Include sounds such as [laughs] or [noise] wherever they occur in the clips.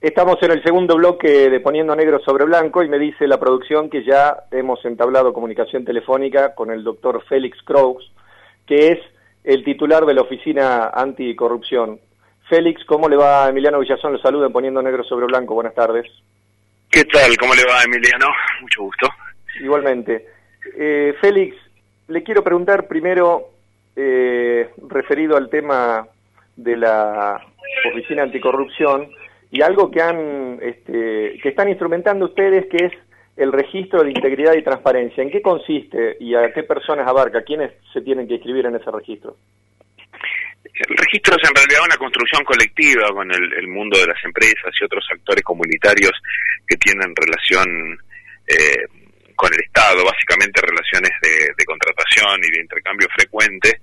Estamos en el segundo bloque de Poniendo Negro sobre Blanco y me dice la producción que ya hemos entablado comunicación telefónica con el doctor Félix Crows, que es el titular de la Oficina Anticorrupción. Félix, ¿cómo le va Emiliano Villazón? Lo saluda en Poniendo Negro sobre Blanco. Buenas tardes. ¿Qué tal? ¿Cómo le va Emiliano? Mucho gusto. Igualmente. Eh, Félix, le quiero preguntar primero, eh, referido al tema de la Oficina Anticorrupción, y algo que han este, que están instrumentando ustedes que es el registro de integridad y transparencia. ¿En qué consiste y a qué personas abarca? ¿Quiénes se tienen que inscribir en ese registro? El registro es en realidad una construcción colectiva con el, mundo de las empresas y otros actores comunitarios que tienen relación eh, con el Estado, básicamente relaciones de, de contratación y de intercambio frecuente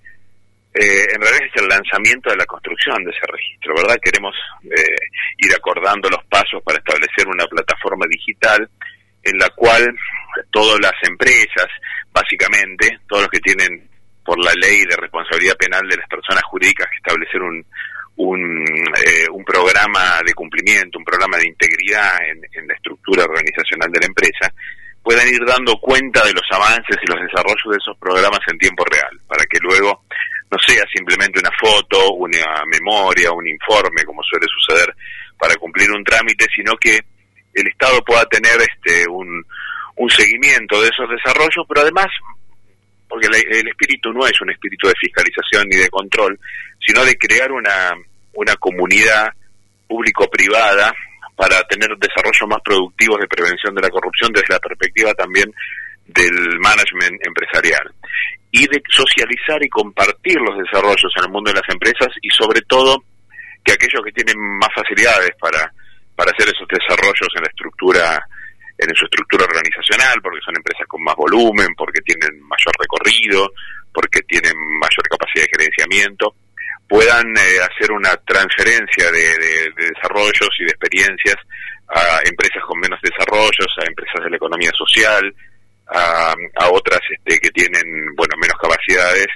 eh, en realidad es el lanzamiento de la construcción de ese registro, ¿verdad? Queremos eh, ir acordando los pasos para establecer una plataforma digital en la cual todas las empresas, básicamente, todos los que tienen por la ley de responsabilidad penal de las personas jurídicas que establecer un, un, eh, programa de cumplimiento, un programa de integridad en la estructura organizacional de la empresa, puedan ir dando cuenta de los avances y los desarrollos de esos programas en tiempo real, para que luego no sea simplemente una foto, una memoria, un informe, como suele suceder para cumplir un trámite, sino que el Estado pueda tener este un, seguimiento de esos desarrollos, pero además, porque el, espíritu no es un espíritu de fiscalización ni de control, sino de crear una, una comunidad público-privada para tener desarrollos más productivos de prevención de la corrupción desde la perspectiva también del management empresarial y de socializar y compartir los desarrollos en el mundo de las empresas y sobre todo que aquellos que tienen más facilidades para, para hacer esos desarrollos en la estructura en su estructura organizacional, porque son empresas con más volumen, porque tienen mayor recorrido, porque tienen mayor capacidad de gerenciamiento, puedan eh, hacer una transferencia de, de, desarrollos y de experiencias a empresas con menos desarrollos, a empresas de la economía social, a, otras este, que tienen bueno menos capacidades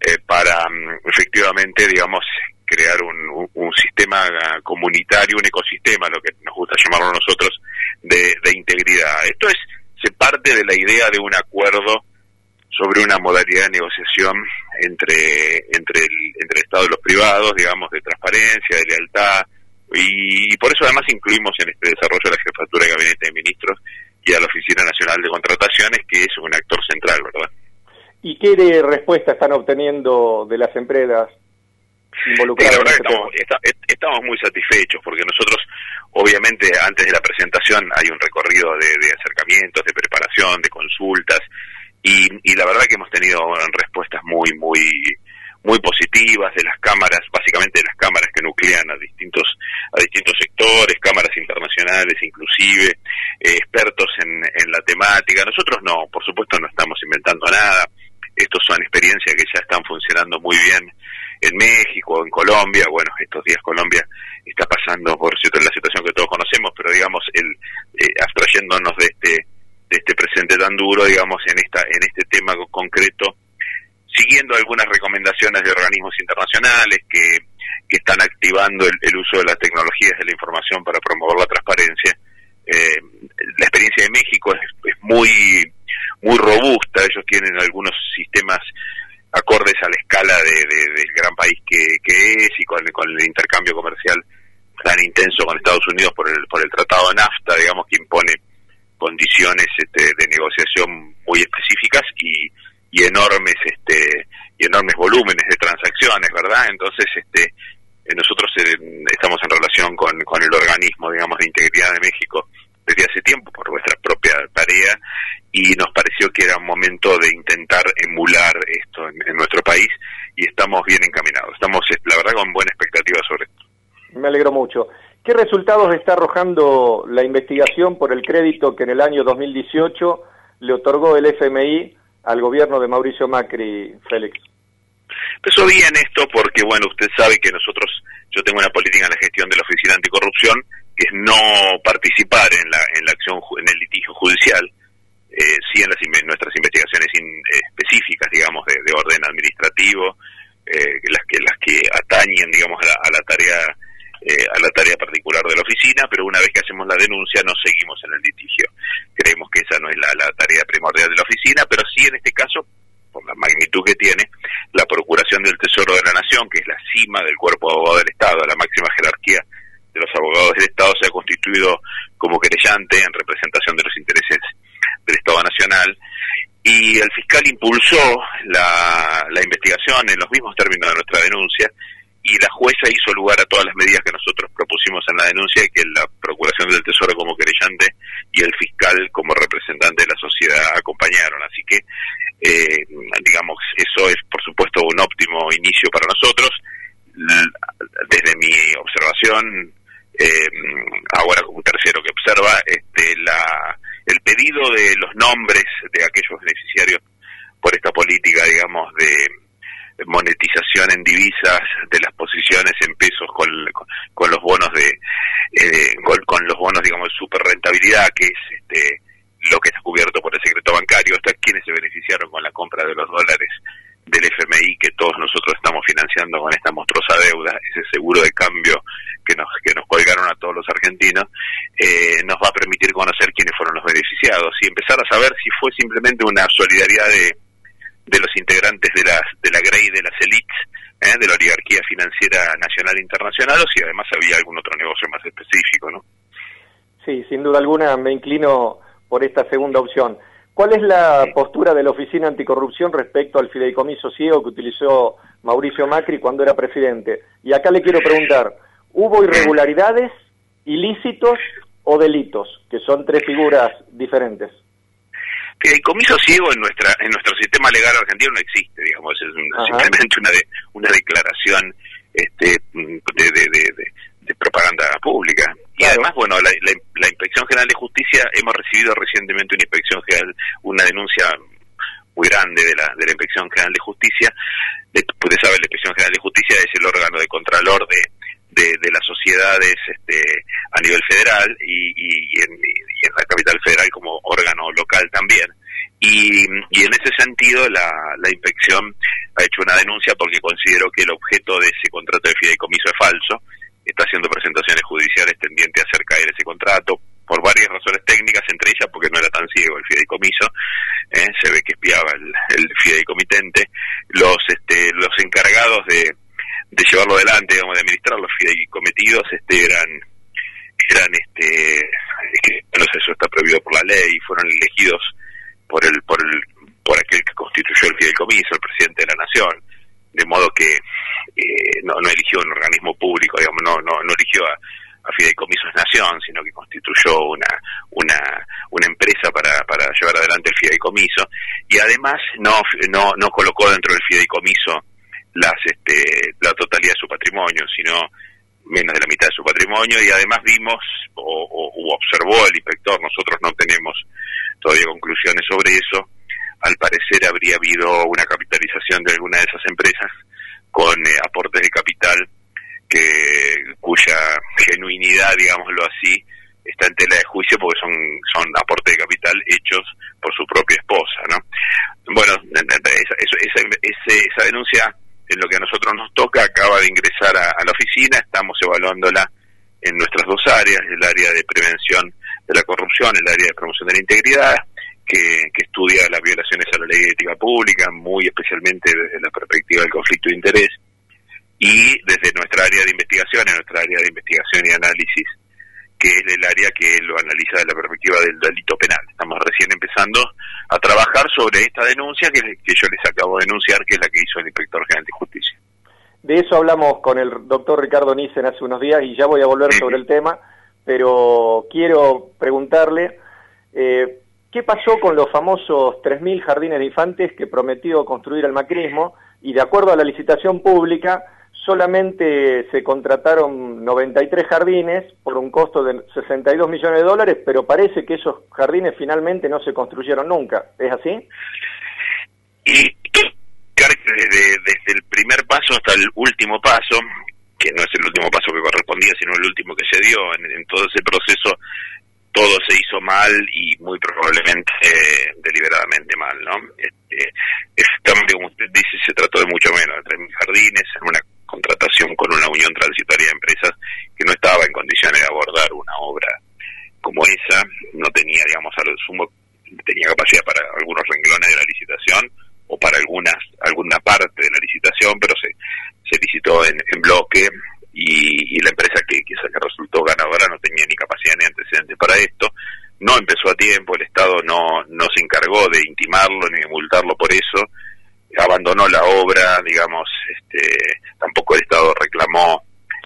eh, para mm, efectivamente digamos crear un, un, sistema comunitario un ecosistema lo que nos gusta llamarlo nosotros de, de integridad. Esto es se parte de la idea de un acuerdo sobre una modalidad de negociación entre entre el, entre el Estado y los privados, digamos, de transparencia, de lealtad, y, y, por eso además incluimos en este desarrollo de la Jefatura de Gabinete de Ministros y a la Oficina Nacional de Contrataciones, que es un actor central, ¿verdad? ¿Y qué de respuesta están obteniendo de las empresas involucradas? la verdad este estamos, muy satisfechos porque nosotros, obviamente, antes de la presentación hay un recorrido de, acercamientos, de preparación, de consultas, y, y la verdad que hemos tenido respuestas muy, muy muy positivas de las cámaras, básicamente de las cámaras que nuclean a distintos a distintos sectores, cámaras internacionales inclusive, eh, expertos en, en la temática. Nosotros no, por supuesto no estamos inventando nada. Estos son experiencias que ya están funcionando muy bien en México, en Colombia. Bueno, estos días Colombia está pasando por cierto la situación que todos conocemos, pero digamos el eh, abstrayéndonos de este de este presente tan duro, digamos en esta en este tema concreto siguiendo algunas recomendaciones de organismos internacionales que, están activando el, uso de las tecnologías de la información para promover la transparencia. Eh, la experiencia de México es, muy muy robusta, ellos tienen algunos sistemas acordes a la escala de, del gran país que, es y con, con, el intercambio comercial tan intenso con Estados Unidos por el, por el Tratado NAFTA, digamos, que impone condiciones este, de negociación muy específicas y, y enormes este y enormes volúmenes de transacciones, ¿verdad? Entonces, este eh, nosotros eh, estamos en relación con, con el organismo, digamos, de integridad de México desde hace tiempo por nuestra propia tarea y nos pareció que era un momento de intentar emular esto en, nuestro país y estamos bien encaminados. Estamos, eh, la verdad, con buena expectativa sobre esto. Me alegro mucho. ¿Qué resultados está arrojando la investigación por el crédito que en el año 2018 le otorgó el FMI al gobierno de Mauricio Macri, Félix? Empezó bien esto porque, bueno, usted sabe que nosotros, yo tengo una política en la gestión de la Oficina Anticorrupción, que es no participar en la, en la acción, en el litigio judicial, eh, sí en las, nuestras investigaciones eh, específicas, digamos, de, orden administrativo, eh, las que las que atañen, digamos, a la, tarea eh, a la tarea particular de la oficina, pero una vez que hacemos la denuncia no seguimos en el litigio. Creemos que esa no es la, tarea primordial de la oficina, pero sí en este caso, por la magnitud que tiene, la Procuración del Tesoro de la Nación, que es la cima del cuerpo de abogado del Estado, la máxima jerarquía de los abogados del Estado, se ha constituido como querellante en representación de los intereses del Estado Nacional y el fiscal impulsó la, la investigación en los mismos términos de nuestra denuncia y la jueza hizo lugar a todas las medidas que nosotros propusimos en la denuncia y que la Procuración del Tesoro como querellante y el fiscal como representante de la sociedad acompañaron. Así que, eh, digamos, eso es por supuesto un óptimo inicio para nosotros. Desde mi observación, eh, ahora un tercero que observa, este, la, el pedido de los nombres de aquellos beneficiarios por esta política, digamos, de monetización en divisas de las posiciones en pesos con, con, los bonos de eh, con, los bonos digamos de super rentabilidad que es este lo que está cubierto por el secreto bancario estos quienes se beneficiaron con la compra de los dólares del FMI que todos nosotros estamos financiando con esta monstruosa deuda ese seguro de cambio que nos que nos colgaron a todos los argentinos eh, nos va a permitir conocer quiénes fueron los beneficiados y empezar a saber si fue simplemente una solidaridad de de los integrantes de las de la GREI de las élites ¿eh? de la oligarquía financiera nacional e internacional o si además había algún otro negocio más específico, ¿no? Sí, sin duda alguna me inclino por esta segunda opción. ¿Cuál es la postura de la Oficina Anticorrupción respecto al fideicomiso ciego que utilizó Mauricio Macri cuando era presidente? Y acá le quiero preguntar, ¿hubo irregularidades, ilícitos o delitos? Que son tres figuras diferentes el comiso ciego en nuestra en nuestro sistema legal argentino no existe, digamos, es simplemente una de, una declaración este, de, de, propaganda pública. Y además, bueno, la, la, Inspección General de Justicia, hemos recibido recientemente una Inspección General, una denuncia muy grande de la, de la Inspección General de Justicia. Usted sabe, la Inspección General de Justicia es el órgano de contralor de, de, las sociedades este, a nivel federal y, y, en, la capital federal como órgano local también. Y, y en ese sentido la, la inspección ha hecho una denuncia porque consideró que el objeto de ese contrato de fideicomiso es falso, está haciendo presentaciones judiciales tendientes a hacer caer ese contrato por varias razones técnicas, entre ellas porque no era tan ciego el fideicomiso, ¿eh? se ve que espiaba el, el fideicomitente, los, este, los encargados de, de llevarlo adelante, digamos, de administrar los fideicometidos, este, eran, eran, este, no sé, eso está prohibido por la ley, fueron elegidos por el, por el, por aquel que constituyó el fideicomiso, el presidente de la nación, de modo que eh, no, no eligió un organismo público, digamos, no, no, no eligió a, a Fideicomisos Nación, sino que constituyó una, una, una empresa para, para llevar adelante el fideicomiso y además no, no, no colocó dentro del fideicomiso las este, la totalidad de su patrimonio, sino menos de la mitad de su patrimonio y además vimos o, observó el inspector, nosotros no tenemos todavía conclusiones sobre eso, al parecer habría habido una capitalización de alguna de esas empresas con eh, aportes de capital que cuya genuinidad, digámoslo así, está en tela de juicio porque son son aportes de capital hechos por su propia esposa, ¿no? Bueno, esa, esa, esa denuncia en lo que a nosotros nos toca, acaba de ingresar a, la oficina, estamos evaluándola en nuestras dos áreas, el área de prevención de la corrupción, el área de promoción de la integridad, que, estudia las violaciones a la ley de ética pública, muy especialmente desde la perspectiva del conflicto de interés, y desde nuestra área de investigación, en nuestra área de investigación y análisis, que es el área que lo analiza desde la perspectiva del delito penal. Estamos recién empezando a trabajar sobre esta denuncia que, que yo les acabo de denunciar, que es la que hizo el Inspector General de Justicia. De eso hablamos con el doctor Ricardo Nissen hace unos días y ya voy a volver sobre el tema, pero quiero preguntarle, eh, ¿qué pasó con los famosos 3.000 jardines de infantes que prometió construir el macrismo y de acuerdo a la licitación pública solamente se contrataron 93 jardines por un costo de 62 millones de dólares, pero parece que esos jardines finalmente no se construyeron nunca. ¿Es así? Y desde, el primer paso hasta el último paso, que no es el último paso que correspondía, sino el último que se dio en, todo ese proceso, todo se hizo mal y muy probablemente eh, deliberadamente mal, ¿no? Este, como usted dice, se trató de mucho menos, de 3.000 jardines, en una contratación con una unión transitoria de empresas que no estaba en condiciones de abordar una obra como esa, no tenía, digamos, a lo sumo, tenía capacidad para algunos renglones de la licitación o para algunas alguna parte de la licitación, pero se, se licitó en, bloque y, la empresa que, que, que resultó ganadora no tenía ni capacidad ni antecedentes para esto. No empezó a tiempo, el Estado no, no se encargó de intimarlo ni de multarlo por eso, abandonó la obra, digamos, este, tampoco el Estado reclamó,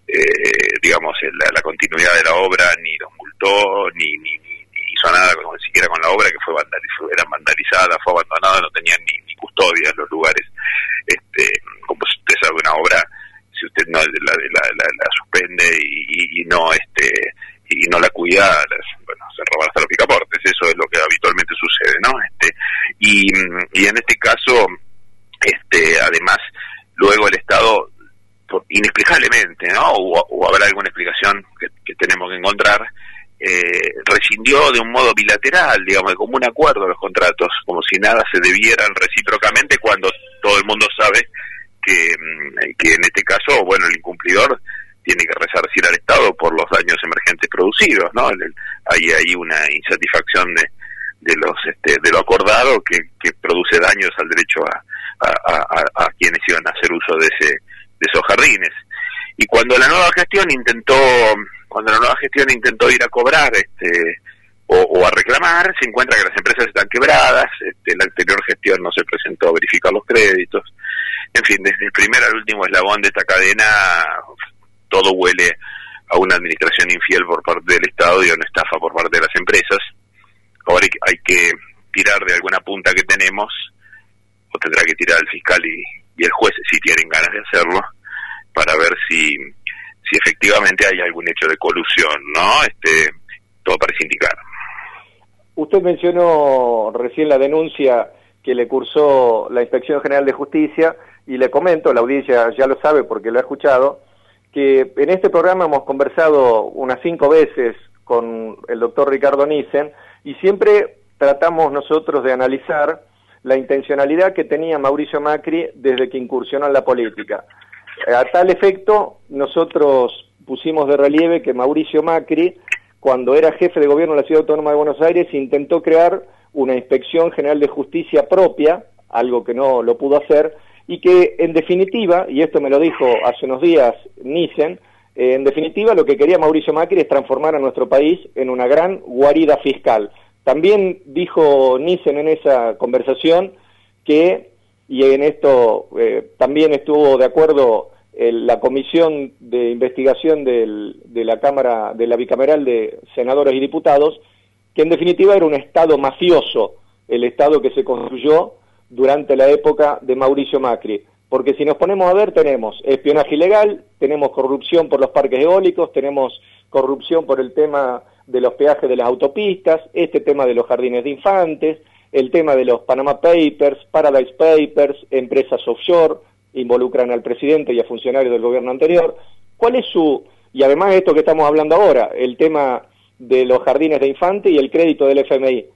eh, digamos, la, la, continuidad de la obra, ni los multó, ni, ni, hizo nada, ni siquiera con la obra que fue vandalizada, era vandalizada, fue abandonada, no tenían ni, ni custodia en los lugares. Este, como usted sabe, una obra, si usted no la, la, la, suspende y, y, no este y no la cuida, bueno, se roban hasta los picaportes, eso es lo que habitualmente sucede, ¿no? Este, y, y en este caso, este, además, luego el Estado, inexplicablemente, ¿no? O, habrá alguna explicación que, tenemos que encontrar, eh, rescindió de un modo bilateral, digamos, de común acuerdo los contratos, como si nada se debieran recíprocamente cuando todo el mundo sabe que, mm, que en este caso, bueno, el incumplidor tiene que resarcir al Estado por los daños emergentes producidos, ¿no? Hay ahí una insatisfacción de, de los este, de lo acordado que, que produce daños al derecho a, a, quienes iban a hacer uso de, ese, de esos jardines. Y cuando la nueva gestión intentó, cuando la nueva gestión intentó ir a cobrar este, o, a reclamar, se encuentra que las empresas están quebradas, este, la anterior gestión no se presentó a verificar los créditos. En fin, desde el primer al último eslabón de esta cadena, todo huele a una administración infiel por parte del Estado y a una estafa por parte de las empresas. Ahora hay que tirar de alguna punta que tenemos tendrá que tirar el fiscal y, el juez si tienen ganas de hacerlo para ver si, si efectivamente hay algún hecho de colusión, ¿no? Este, todo parece indicar. Usted mencionó recién la denuncia que le cursó la Inspección General de Justicia y le comento, la audiencia ya lo sabe porque lo ha escuchado, que en este programa hemos conversado unas cinco veces con el doctor Ricardo Nissen y siempre tratamos nosotros de analizar la intencionalidad que tenía Mauricio Macri desde que incursionó en la política. A tal efecto, nosotros pusimos de relieve que Mauricio Macri, cuando era jefe de gobierno de la Ciudad Autónoma de Buenos Aires, intentó crear una inspección general de justicia propia, algo que no lo pudo hacer, y que en definitiva, y esto me lo dijo hace unos días Nissen, en definitiva lo que quería Mauricio Macri es transformar a nuestro país en una gran guarida fiscal. También dijo Nissen en esa conversación que, y en esto eh, también estuvo de acuerdo la comisión de investigación de la Cámara, de la bicameral de senadores y diputados, que en definitiva era un Estado mafioso, el Estado que se construyó durante la época de Mauricio Macri. Porque si nos ponemos a ver, tenemos espionaje ilegal, tenemos corrupción por los parques eólicos, tenemos corrupción por el tema de los peajes de las autopistas, este tema de los jardines de infantes, el tema de los Panama Papers, Paradise Papers, empresas offshore, involucran al presidente y a funcionarios del gobierno anterior. ¿Cuál es su, y además esto que estamos hablando ahora, el tema de los jardines de infantes y el crédito del FMI?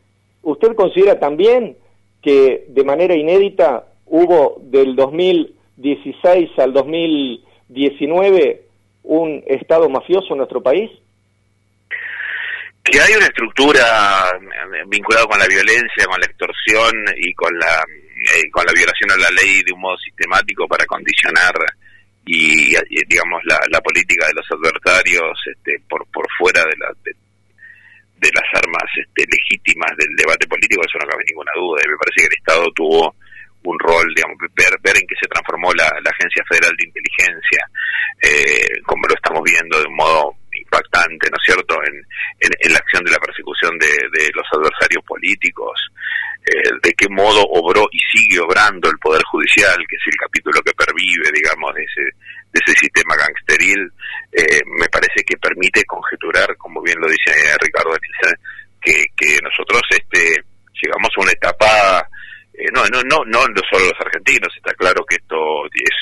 ¿Usted considera también que de manera inédita hubo del 2016 al 2019 un Estado mafioso en nuestro país? que hay una estructura eh, vinculada con la violencia, con la extorsión y con la eh, con la violación a la ley de un modo sistemático para condicionar y, digamos la, la, política de los adversarios este, por por fuera de, la, de, las armas este, legítimas del debate político eso no cabe ninguna duda y me parece que el Estado tuvo un rol, digamos, ver, ver en qué se transformó la, Agencia Federal de Inteligencia, eh, como lo estamos viendo de un modo impactante, ¿no es cierto?, en, en, la acción de la persecución de, de los adversarios políticos, eh, de qué modo obró y sigue obrando el Poder Judicial, que es el capítulo que pervive, digamos, de ese, de ese sistema gangsteril, eh, me parece que permite conjeturar, como bien lo dice Ricardo que, que nosotros este, llegamos a una etapa eh, no, no, no, no solo los argentinos, está claro que esto es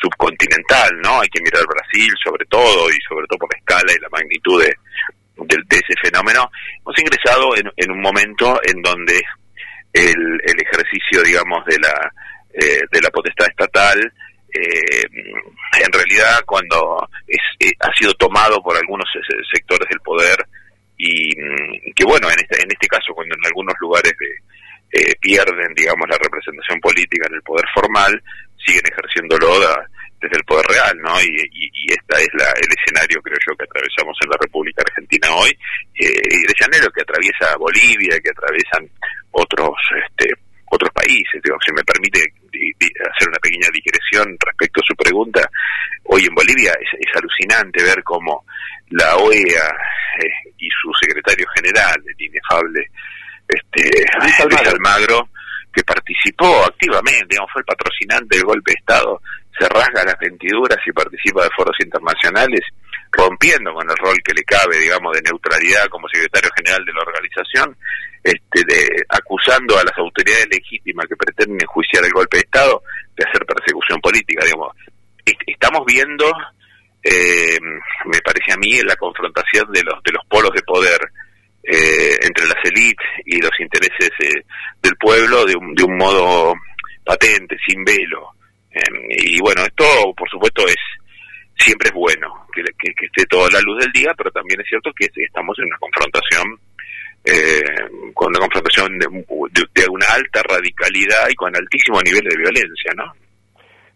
subcontinental, ¿no? Hay que mirar Brasil sobre todo y sobre todo por la escala y la magnitud de, de, ese fenómeno. Hemos ingresado en, en, un momento en donde el, el ejercicio, digamos, de la, eh, de la potestad estatal eh, en realidad cuando es, eh, ha sido tomado por algunos sectores del poder y mm, que bueno, en este, en este caso cuando en algunos lugares eh, pierden, digamos, la representación política en el poder formal, siguen ejerciéndolo desde el poder real, ¿no? Y, y, y esta es la, el escenario, creo yo, que atravesamos en la República Argentina hoy, eh, y el escenario que atraviesa Bolivia, que atraviesan otros este, otros países. Digo, si me permite hacer una pequeña digresión respecto a su pregunta, hoy en Bolivia es, alucinante ver cómo la OEA eh, y su secretario general, el inefable este, Luis Almagro, que participó activamente, digamos, fue el patrocinante del golpe de Estado, se rasga las ventiduras y participa de foros internacionales, rompiendo con el rol que le cabe, digamos, de neutralidad como secretario general de la organización, este, de, acusando a las autoridades legítimas que pretenden enjuiciar el golpe de Estado de hacer persecución política, digamos. estamos viendo, eh, me parece a mí, la confrontación de los, de los polos de poder eh, entre las élites y los intereses eh, del pueblo de un, de un modo patente, sin velo. Em, y bueno, esto por supuesto es siempre es bueno que, que, esté toda la luz del día, pero también es cierto que estamos en una confrontación eh, con una confrontación de, de, una alta radicalidad y con altísimo nivel de violencia, ¿no?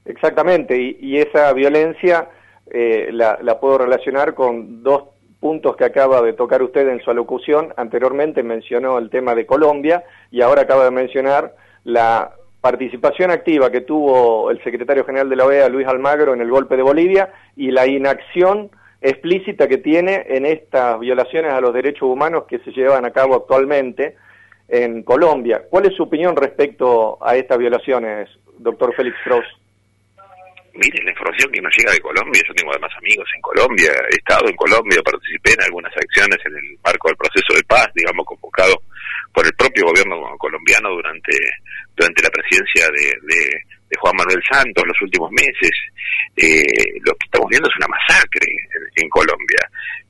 Exactamente, y, esa violencia eh, la, la, puedo relacionar con dos puntos que acaba de tocar usted en su alocución. Anteriormente mencionó el tema de Colombia y ahora acaba de mencionar la participación activa que tuvo el secretario general de la OEA, Luis Almagro, en el golpe de Bolivia y la inacción explícita que tiene en estas violaciones a los derechos humanos que se llevan a cabo actualmente en Colombia. ¿Cuál es su opinión respecto a estas violaciones, doctor Félix Cross? Mire, la información que nos llega de Colombia, yo tengo además amigos en Colombia, he estado en Colombia, participé en algunas acciones en el marco del proceso de paz, digamos, convocado por el propio gobierno colombiano durante, durante la presidencia de, de, Juan Manuel Santos los últimos meses. Eh, lo que estamos viendo es una masacre en, Colombia.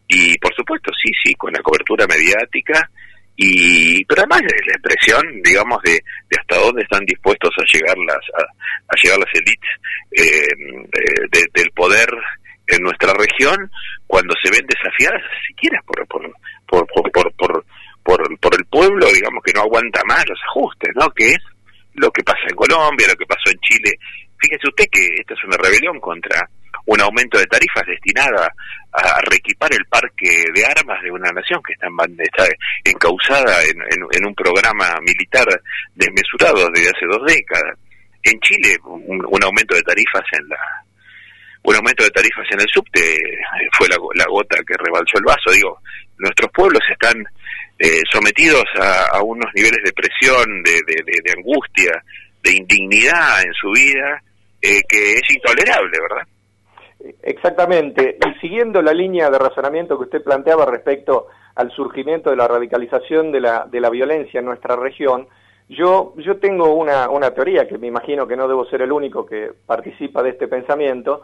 Y por supuesto, sí, sí, con la cobertura mediática, y pero además es la expresión digamos de, de, hasta dónde están dispuestos a llegar las a, llegar las élites eh, del poder en nuestra región cuando se ven desafiadas siquiera por por por por, por por, por el pueblo, digamos, que no aguanta más los ajustes, ¿no? Que es lo que pasa en Colombia, lo que pasó en Chile. Fíjese usted que esta es una rebelión contra un aumento de tarifas destinada a reequipar el parque de armas de una nación que está, en, está encausada en, en, un programa militar desmesurado desde hace dos décadas. En Chile, un, un, aumento de tarifas en la un aumento de tarifas en el subte fue la, gota que rebalsó el vaso. Digo, nuestros pueblos están eh, sometidos a, unos niveles de presión, de, de, angustia, de indignidad en su vida, eh, que es intolerable, ¿verdad? Exactamente. Y siguiendo la línea de razonamiento que usted planteaba respecto al surgimiento de la radicalización de la, de la violencia en nuestra región, yo, yo tengo una, una teoría que me imagino que no debo ser el único que participa de este pensamiento,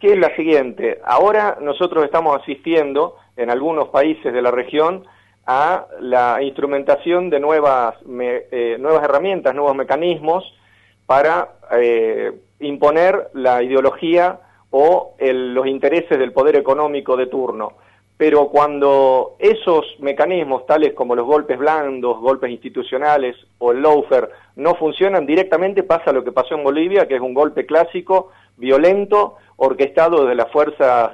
que es la siguiente. Ahora nosotros estamos asistiendo en algunos países de la región a la instrumentación de nuevas, eh, nuevas herramientas, nuevos mecanismos para eh, imponer la ideología o los intereses del poder económico de turno. Pero cuando esos mecanismos, tales como los golpes blandos, golpes institucionales o el lawfare, no funcionan directamente, pasa lo que pasó en Bolivia, que es un golpe clásico, violento, orquestado desde las fuerzas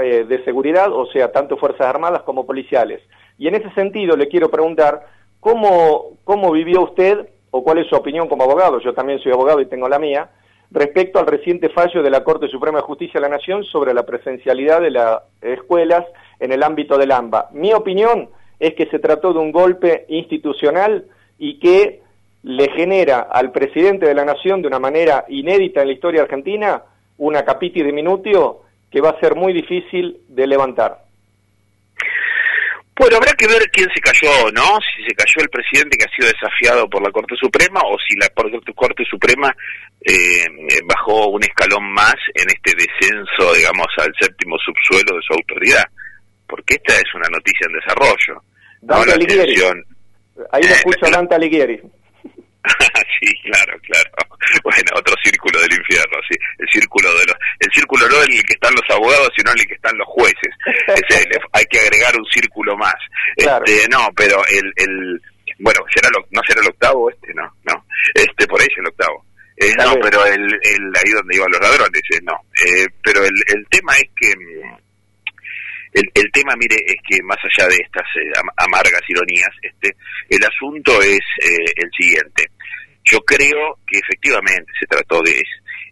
eh, de seguridad, o sea, tanto fuerzas armadas como policiales. Y en ese sentido le quiero preguntar, ¿cómo, cómo vivió usted, o cuál es su opinión como abogado, yo también soy abogado y tengo la mía, respecto al reciente fallo de la Corte Suprema de Justicia de la Nación sobre la presencialidad de las escuelas en el ámbito del AMBA? Mi opinión es que se trató de un golpe institucional y que le genera al presidente de la Nación de una manera inédita en la historia argentina una capiti diminutio que va a ser muy difícil de levantar. Bueno, habrá que ver quién se cayó, ¿no? Si se cayó el presidente que ha sido desafiado por la Corte Suprema o si la Corte Suprema eh, bajó un escalón más en este descenso, digamos, al séptimo subsuelo de su autoridad. Porque esta es una noticia en desarrollo. Dante Alighieri. Ahí lo eh, escucho [laughs] Dante Alighieri. [laughs] sí, claro, claro. [laughs] Bueno, otro círculo del infierno, sí. El círculo de los, el círculo no en el que están los abogados, sino en el que están los jueces. hay que agregar un círculo más. Este, no, pero el, el, bueno, será no será el octavo este, no, no. Este, por ahí es el octavo. Eh, no, pero el, el, ahí donde iban los ladrones, eh, no. Eh, pero el, el tema es que mm, el, el, tema, mire, es que más allá de estas eh, amargas ironías, este, el asunto es eh, el siguiente. Yo creo que efectivamente se trató de... Es,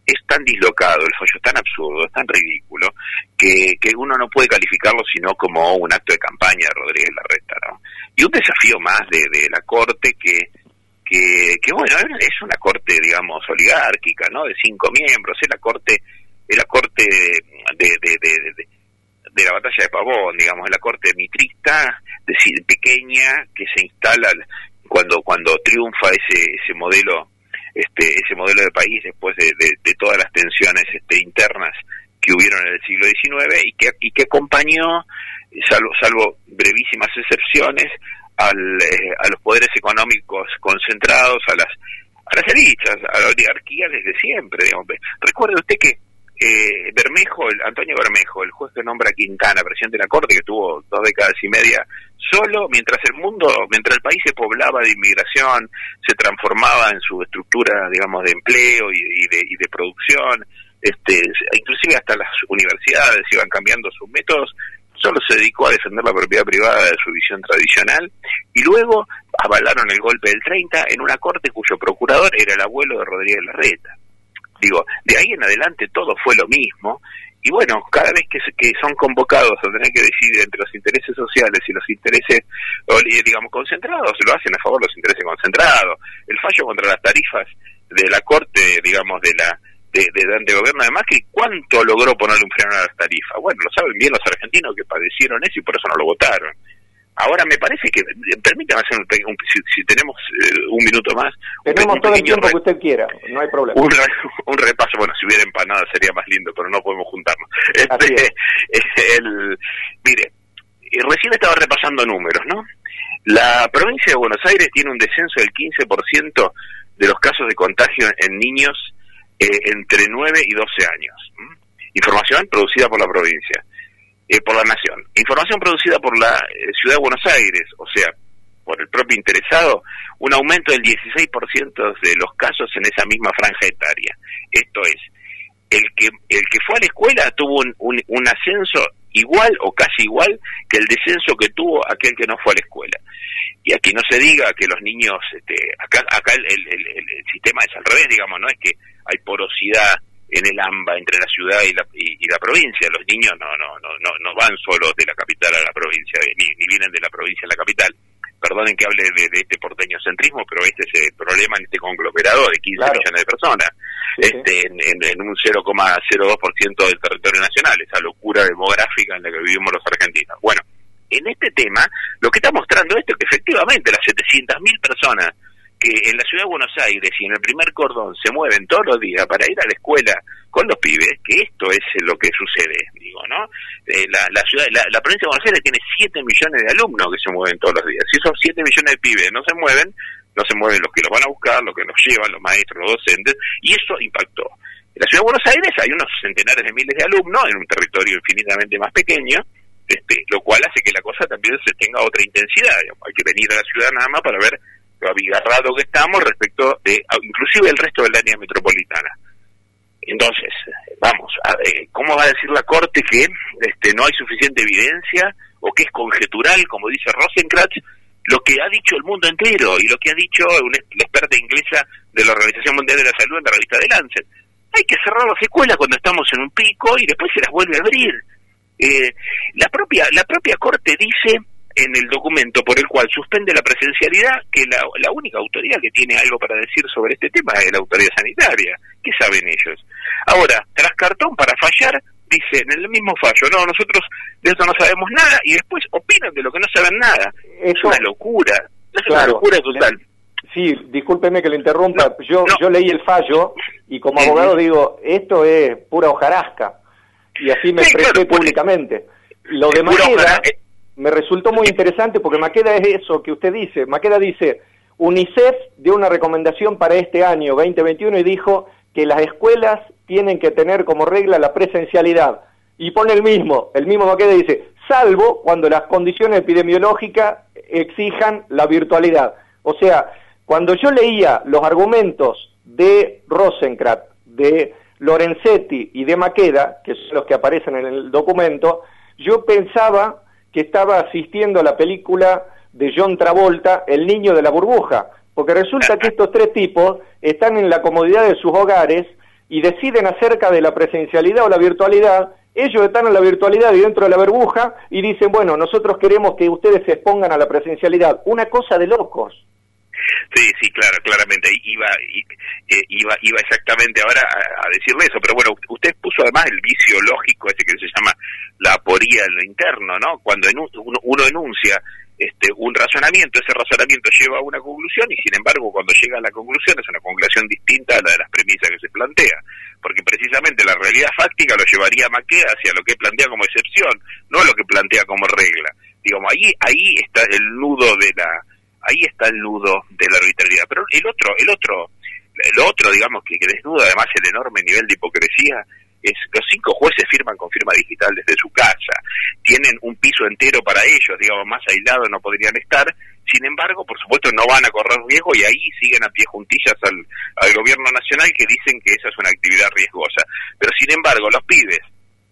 es tan dislocado, el fallo es tan absurdo, es tan ridículo, que, que uno no puede calificarlo sino como un acto de campaña de Rodríguez Larreta, ¿no? Y un desafío más de, de la Corte que, que, que, bueno, es una corte, digamos, oligárquica, ¿no? De cinco miembros, es la corte, es la corte de, de, de, de la batalla de Pavón, digamos, en la corte mitrista, pequeña, que se instala cuando cuando triunfa ese ese modelo este ese modelo de país después de, de, todas las tensiones este, internas que hubieron en el siglo XIX y que y que acompañó salvo salvo brevísimas excepciones al, eh, a los poderes económicos concentrados a las a las élites, a la oligarquía desde siempre. Digamos. Recuerde usted que eh, Bermejo, el, Antonio Bermejo, el juez que nombra Quintana, presidente de la Corte, que tuvo dos décadas y media solo, mientras el mundo, mientras el país se poblaba de inmigración, se transformaba en su estructura, digamos, de empleo y, de, y de producción, este, inclusive hasta las universidades iban cambiando sus métodos, solo se dedicó a defender la propiedad privada de su visión tradicional y luego avalaron el golpe del 30 en una corte cuyo procurador era el abuelo de Rodríguez Larreta. Digo, de ahí en adelante todo fue lo mismo. Y bueno, cada vez que, que son convocados a tener que decidir entre los intereses sociales y los intereses, digamos, concentrados, lo hacen a favor de los intereses concentrados. El fallo contra las tarifas de la Corte, digamos, de la de, de, gobierno de Macri, ¿cuánto logró ponerle un freno a las tarifas? Bueno, lo saben bien los argentinos que padecieron eso y por eso no lo votaron. Ahora me parece que, permítame hacer un, si, tenemos eh, un minuto más. Tenemos todo el tiempo que usted quiera, no hay problema. Un, repaso, bueno, si hubiera empanada sería más lindo, pero no podemos juntarnos. Este, el, mire, recién estaba repasando números, ¿no? La provincia de Buenos Aires tiene un descenso del 15% de los casos de contagio en niños eh, entre 9 y 12 años. Información producida por la provincia. Eh, por la Nación. Información producida por la eh, Ciudad de Buenos Aires, o sea, por el propio interesado, un aumento del 16% de los casos en esa misma franja etaria. Esto es, el que, el que fue a la escuela tuvo un, un, ascenso igual o casi igual que el descenso que tuvo aquel que no fue a la escuela. Y aquí no se diga que los niños, este, acá, acá el, el, el sistema es al revés, digamos, no es que hay porosidad en el AMBA entre la ciudad y la, y, la provincia. Los niños no, no, no, no, no van solos de la capital a la provincia, ni, ni vienen de la provincia a la capital. Perdonen que hable de, este porteño centrismo, pero este es el problema en este conglomerado de 15 millones de personas, este, en, en, un 0,02% del territorio nacional, esa locura demográfica en la que vivimos los argentinos. Bueno, en este tema, lo que está mostrando esto es que efectivamente las 700.000 personas que en la ciudad de Buenos Aires y en el primer cordón se mueven todos los días para ir a la escuela con los pibes, que esto es lo que sucede, digo, ¿no? Eh, la, la, ciudad, la, provincia de Buenos Aires tiene 7 millones de alumnos que se mueven todos los días. Si esos 7 millones de pibes no se mueven, no se mueven los que los van a buscar, los que los llevan, los maestros, los docentes, y eso impactó. En la ciudad de Buenos Aires hay unos centenares de miles de alumnos en un territorio infinitamente más pequeño, este, lo cual hace que la cosa también se tenga otra intensidad. Hay que venir a la ciudad nada más para ver abigarrado que estamos respecto de inclusive el resto del área metropolitana. Entonces, vamos, ¿cómo va a decir la Corte que este, no hay suficiente evidencia o que es conjetural, como dice Rosenkratz, lo que ha dicho el mundo entero y lo que ha dicho una experta inglesa de la Organización Mundial de la Salud en la revista de Lancet? Hay que cerrar las escuelas cuando estamos en un pico y después se las vuelve a abrir. Eh, la propia la propia Corte dice en el documento por el cual suspende la presencialidad, que la, la única autoridad que tiene algo para decir sobre este tema es la autoridad sanitaria. ¿Qué saben ellos? Ahora, tras cartón para fallar, dicen en el mismo fallo, no, nosotros de eso no sabemos nada, y después opinan de lo que no saben nada. es una locura, es una locura total. Sí, discúlpeme que le interrumpa, yo, yo leí el fallo y como abogado digo, esto es pura hojarasca, y así me expresé públicamente. Lo de manera me resultó muy interesante porque Maqueda es eso que usted dice. Maqueda dice, UNICEF dio una recomendación para este año 2021 y dijo que las escuelas tienen que tener como regla la presencialidad. Y pone el mismo, el mismo Maqueda dice, salvo cuando las condiciones epidemiológicas exijan la virtualidad. O sea, cuando yo leía los argumentos de Rosencrantz, de Lorenzetti y de Maqueda, que son los que aparecen en el documento, yo pensaba que estaba asistiendo a la película de John Travolta, El niño de la burbuja, porque resulta que estos tres tipos están en la comodidad de sus hogares y deciden acerca de la presencialidad o la virtualidad, ellos están en la virtualidad y dentro de la burbuja y dicen, bueno, nosotros queremos que ustedes se expongan a la presencialidad. Una cosa de locos. Sí, sí, claro, claramente. Iba, eh, iba, iba exactamente ahora a, decirle eso, pero bueno, usted puso además el vicio lógico ese que se llama la aporía en lo interno, ¿no? Cuando uno, uno enuncia este, un razonamiento, ese razonamiento lleva a una conclusión y sin embargo cuando llega a la conclusión es una conclusión distinta a la de las premisas que se plantea, porque precisamente la realidad fáctica lo llevaría a Maqueda hacia lo que plantea como excepción, no a lo que plantea como regla. Digamos, ahí, ahí está el nudo de la, ahí está el nudo de la arbitrariedad. Pero el otro, el otro, el otro, digamos, que, que desnuda además el enorme nivel de hipocresía los cinco jueces firman con firma digital desde su casa, tienen un piso entero para ellos, digamos, más aislados no podrían estar, sin embargo, por supuesto, no van a correr riesgo y ahí siguen a pie juntillas al, al gobierno nacional que dicen que esa es una actividad riesgosa. Pero sin embargo, los pibes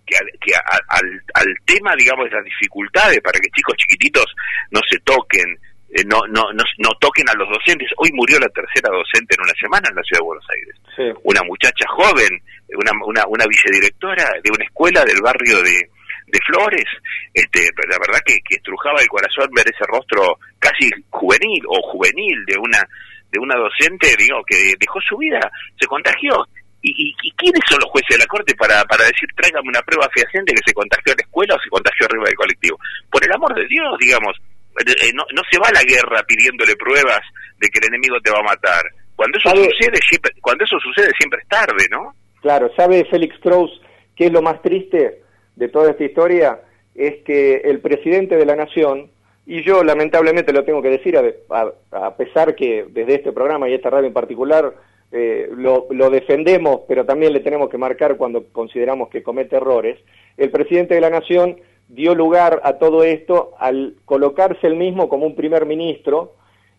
que, que al, al tema, digamos, de las dificultades para que chicos chiquititos no se toquen, eh, no, no, no, no, toquen a los docentes. Hoy murió la tercera docente en una semana en la ciudad de Buenos Aires. Una muchacha joven, una, una, una vicedirectora de una escuela del barrio de, de Flores, este, la verdad que, que estrujaba el corazón ver ese rostro casi juvenil o juvenil de una de una docente, digo, que dejó su vida, se contagió. ¿Y, y, quiénes son los jueces de la Corte para, para decir, tráigame una prueba fehaciente que se contagió en la escuela o se contagió arriba del colectivo? Por el amor de Dios, digamos, no, no se va a la guerra pidiéndole pruebas de que el enemigo te va a matar. Cuando eso sucede, siempre, cuando eso sucede siempre es tarde, ¿no? Claro, ¿sabe Félix Strauss qué es lo más triste de toda esta historia? Es que el presidente de la nación, y yo lamentablemente lo tengo que decir, a, pesar que desde este programa y esta radio en particular eh, lo, lo, defendemos, pero también le tenemos que marcar cuando consideramos que comete errores, el presidente de la nación dio lugar a todo esto al colocarse él mismo como un primer ministro,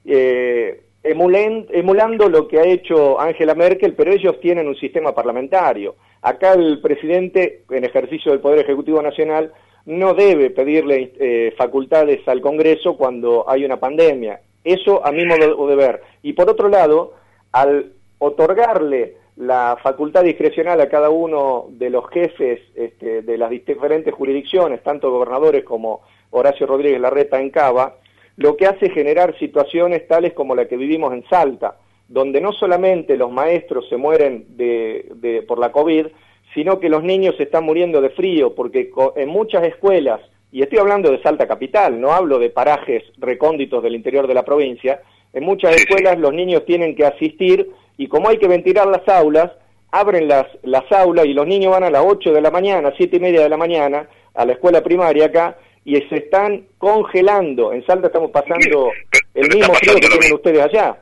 eh, emulando lo que ha hecho Angela Merkel, pero ellos tienen un sistema parlamentario. Acá el presidente, en ejercicio del Poder Ejecutivo Nacional, no debe pedirle eh, facultades al Congreso cuando hay una pandemia. Eso a mi modo de ver. Y por otro lado, al otorgarle la facultad discrecional a cada uno de los jefes este, de las diferentes jurisdicciones, tanto gobernadores como Horacio Rodríguez Larreta en Cava, lo que hace generar situaciones tales como la que vivimos en Salta, donde no solamente los maestros se mueren de, por la COVID, sino que los niños se están muriendo de frío, porque en muchas escuelas, y estoy hablando de Salta Capital, no hablo de parajes recónditos del interior de la provincia, en muchas escuelas los niños tienen que asistir y como hay que ventilar las aulas, abren las, las aulas y los niños van a las 8 de la mañana, siete y media de la mañana, a la escuela primaria acá, y se están congelando. En Salta estamos pasando el mismo frío que tienen ustedes allá.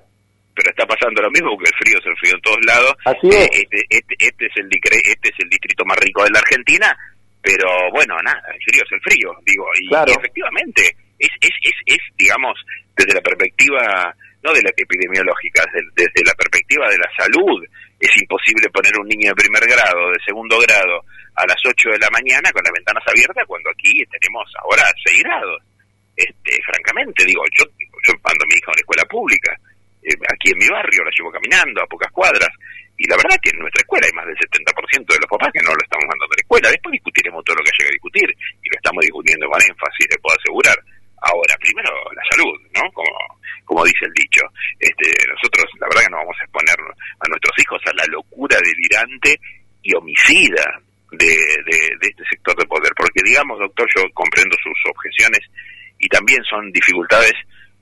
Pero está pasando lo mismo porque el frío es el frío en todos lados. Así es. Eh, este, este, este, es el, este es el distrito más rico de la Argentina, pero bueno, nada, el frío es el frío, digo, y, efectivamente es, es, es, digamos, desde la perspectiva no de la epidemiológica, desde, desde la perspectiva de la salud. Es imposible poner un niño de primer grado, de segundo grado, a las 8 de la mañana con las ventanas abiertas cuando aquí tenemos ahora 6 grados. Este, francamente, digo, yo, yo mando a mi hija a una escuela pública, eh, aquí en mi barrio, la llevo caminando a pocas cuadras, y la verdad que en nuestra escuela hay más del 70% de los papás que no lo estamos mandando a la escuela. Después discutiremos todo lo que haya que discutir, y lo estamos discutiendo con énfasis, le puedo asegurar. Ahora, primero la salud, ¿no? Como como dice el dicho. Este, nosotros, la verdad que no vamos a exponer a nuestros hijos a la locura delirante y homicida de, este sector de poder. Porque, digamos, doctor, yo comprendo sus objeciones y también son dificultades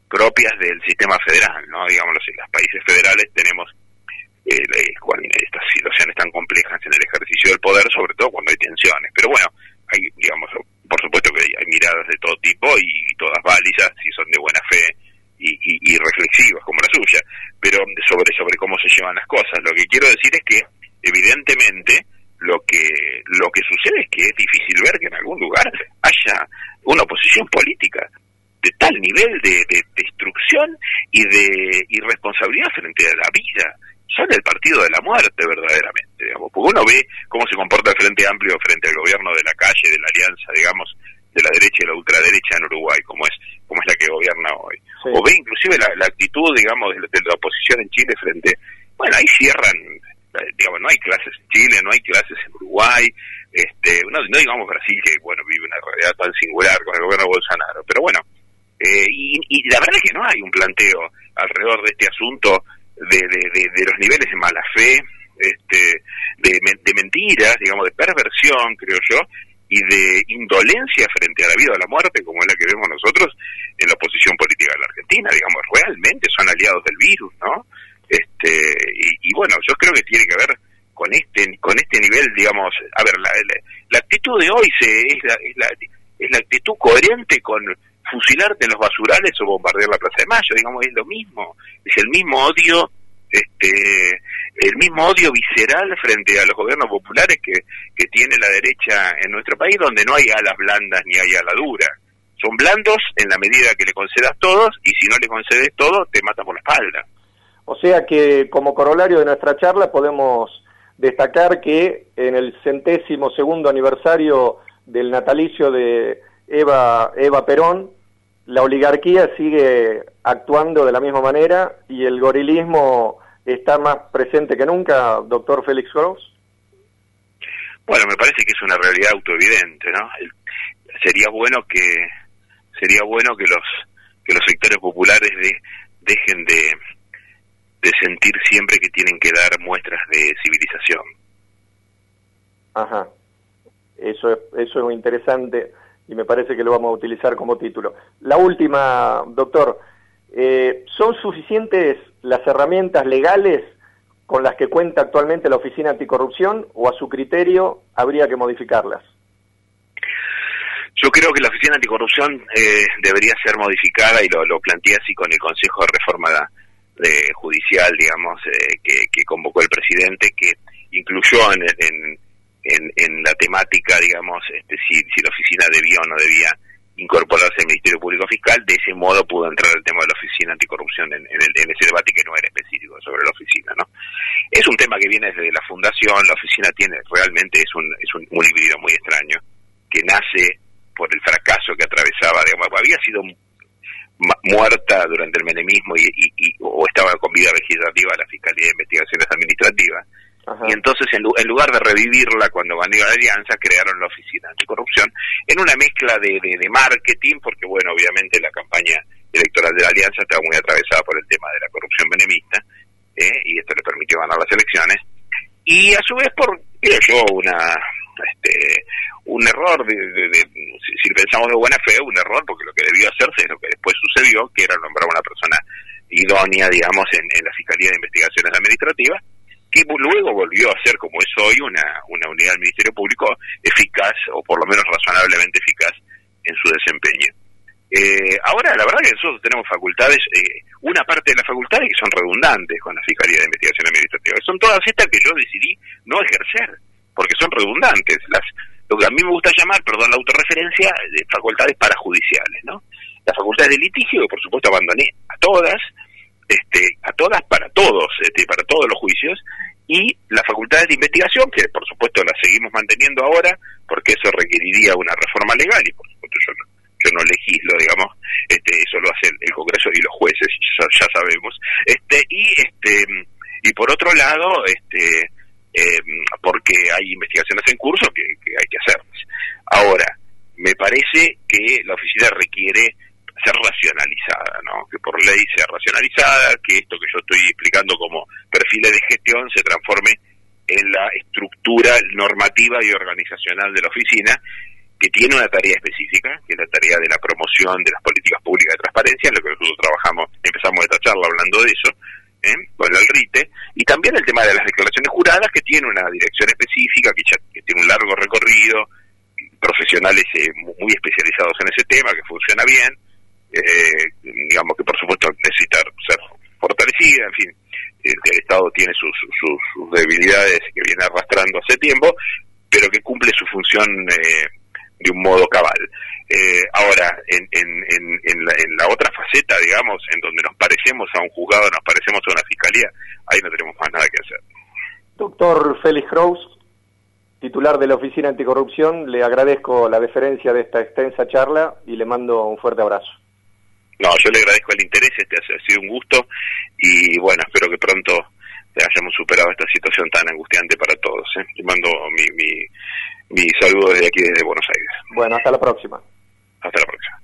propias del sistema federal, ¿no? Digamos, en los países federales tenemos eh, estas situaciones tan complejas en el ejercicio del poder, sobre todo cuando hay tensiones. Pero bueno, hay, digamos, por supuesto que hay miradas de todo tipo y todas válidas, si son de buena fe y, reflexivas como la suya. se llevan las cosas. Lo que quiero decir es que, evidentemente, lo que lo que sucede es que es difícil ver que en algún lugar haya una oposición política de tal nivel de, destrucción y de irresponsabilidad frente a la vida. Son el partido de la muerte, verdaderamente, digamos, porque uno ve cómo se comporta el Frente Amplio frente al gobierno de la calle, de la alianza, digamos, de la derecha y la ultraderecha en Uruguay, como es como es la que gobierna hoy. O ve inclusive la, actitud, digamos, de, la oposición en Chile frente, bueno, ahí cierran, digamos, no hay clases en Chile, no hay clases en Uruguay, este, no, no digamos Brasil que, bueno, vive una realidad tan singular con el gobierno de Bolsonaro, pero bueno, eh, y, la verdad es que no hay un planteo alrededor de este asunto de, de, los niveles de mala fe, este, de, de mentiras, digamos, de perversión, creo yo, y de indolencia frente a la vida o la muerte, como es la que vemos nosotros en la oposición política de la Argentina, digamos, realmente son aliados del virus, ¿no? Este, y, bueno, yo creo que tiene que ver con este con este nivel, digamos, a ver, la, la, actitud de hoy se, es, la, es, la, es la actitud coherente con fusilarte en los basurales o bombardear la Plaza de Mayo, digamos, es lo mismo, es el mismo odio, este, el mismo odio visceral frente a los gobiernos populares que, tiene la derecha en nuestro país, donde no hay alas blandas ni hay ala dura. Son blandos en la medida que le concedas todos y si no le concedes todo, te mata por la espalda. O sea que como corolario de nuestra charla podemos destacar que en el centésimo segundo aniversario del natalicio de Eva, Eva Perón, la oligarquía sigue actuando de la misma manera y el gorilismo está más presente que nunca, doctor Félix Gross. Bueno, me parece que es una realidad autoevidente, ¿no? sería bueno que sería bueno que los que los sectores populares de, dejen de, de sentir siempre que tienen que dar muestras de civilización. Ajá. Eso es, eso es interesante y me parece que lo vamos a utilizar como título. La última, doctor, eh, ¿son suficientes las herramientas legales con las que cuenta actualmente la Oficina Anticorrupción o a su criterio habría que modificarlas? Yo creo que la Oficina Anticorrupción eh, debería ser modificada y lo, planteé así con el Consejo de Reforma de, Judicial, digamos, eh, que, convocó el presidente, que incluyó en, en en, en la temática, digamos, este, si, si la oficina debía o no debía incorporarse al Ministerio Público Fiscal, de ese modo pudo entrar el tema de la oficina anticorrupción en, en, el, en ese debate que no era específico sobre la oficina, ¿no? Es un tema que viene desde la fundación, la oficina tiene, realmente es un, es un, un híbrido muy extraño, que nace por el fracaso que atravesaba, digamos, había sido muerta durante el menemismo y, y, o estaba con vida legislativa la Fiscalía de Investigaciones Administrativas, y entonces, en, lugar de revivirla cuando ganó la alianza, crearon la Oficina Anticorrupción en una mezcla de, de, marketing, porque, bueno, obviamente la campaña electoral de la alianza estaba muy atravesada por el tema de la corrupción benemista, ¿eh? y esto le permitió ganar las elecciones. Y a su vez, por, creo yo, una, este, un error, de, si, pensamos de buena fe, un error, porque lo que debió hacerse es lo que después sucedió, que era nombrar a una persona idónea, digamos, en, en la Fiscalía de Investigaciones Administrativas, que luego volvió a ser, como es hoy, una, una unidad del Ministerio Público eficaz, o por lo menos razonablemente eficaz, en su desempeño. Eh, ahora, la verdad que nosotros tenemos facultades, eh, una parte de las facultades que son redundantes con la Fiscalía de Investigación Administrativa, son todas estas que yo decidí no ejercer, porque son redundantes. Las, lo que a mí me gusta llamar, perdón la autorreferencia, de facultades parajudiciales, ¿no? Las facultades de litigio, que por supuesto abandoné a todas, este, a todas para todos, este, para todos los juicios, y las facultades de investigación, que por supuesto las seguimos manteniendo ahora, porque eso requeriría una reforma legal, y por supuesto yo no, yo no legislo, digamos, este, eso lo hace el, Congreso y los jueces, ya, sabemos, este, y este, y por otro lado, este, eh, porque hay investigaciones en curso que, que hay que hacerlas. Ahora, me parece que la oficina requiere ser racionalizada, ¿no? que por ley sea racionalizada, que esto que yo estoy explicando como perfiles de gestión se transforme en la estructura normativa y organizacional de la oficina, que tiene una tarea específica, que es la tarea de la promoción de las políticas públicas de transparencia, en lo que nosotros trabajamos, empezamos esta charla hablando de eso, ¿eh? con el RITE, y también el tema de las declaraciones juradas, que tiene una dirección específica, que, que tiene un largo recorrido, profesionales eh, muy especializados en ese tema, que funciona bien, eh, digamos que por supuesto necesita ser fortalecida, en fin, el, Estado tiene sus, sus, debilidades que viene arrastrando hace tiempo, pero que cumple su función eh, de un modo cabal. Eh, ahora, en, en, en, la, en la otra faceta, digamos, en donde nos parecemos a un juzgado, nos parecemos a una fiscalía, ahí no tenemos más nada que hacer. Doctor Félix Kraus, titular de la Oficina Anticorrupción, le agradezco la deferencia de esta extensa charla y le mando un fuerte abrazo. No, yo le agradezco el interés, este ha sido un gusto y bueno, espero que pronto hayamos superado esta situación tan angustiante para todos. ¿eh? Le mando mi, mi, mi saludo desde aquí, desde Buenos Aires. Bueno, hasta la próxima. Hasta la próxima.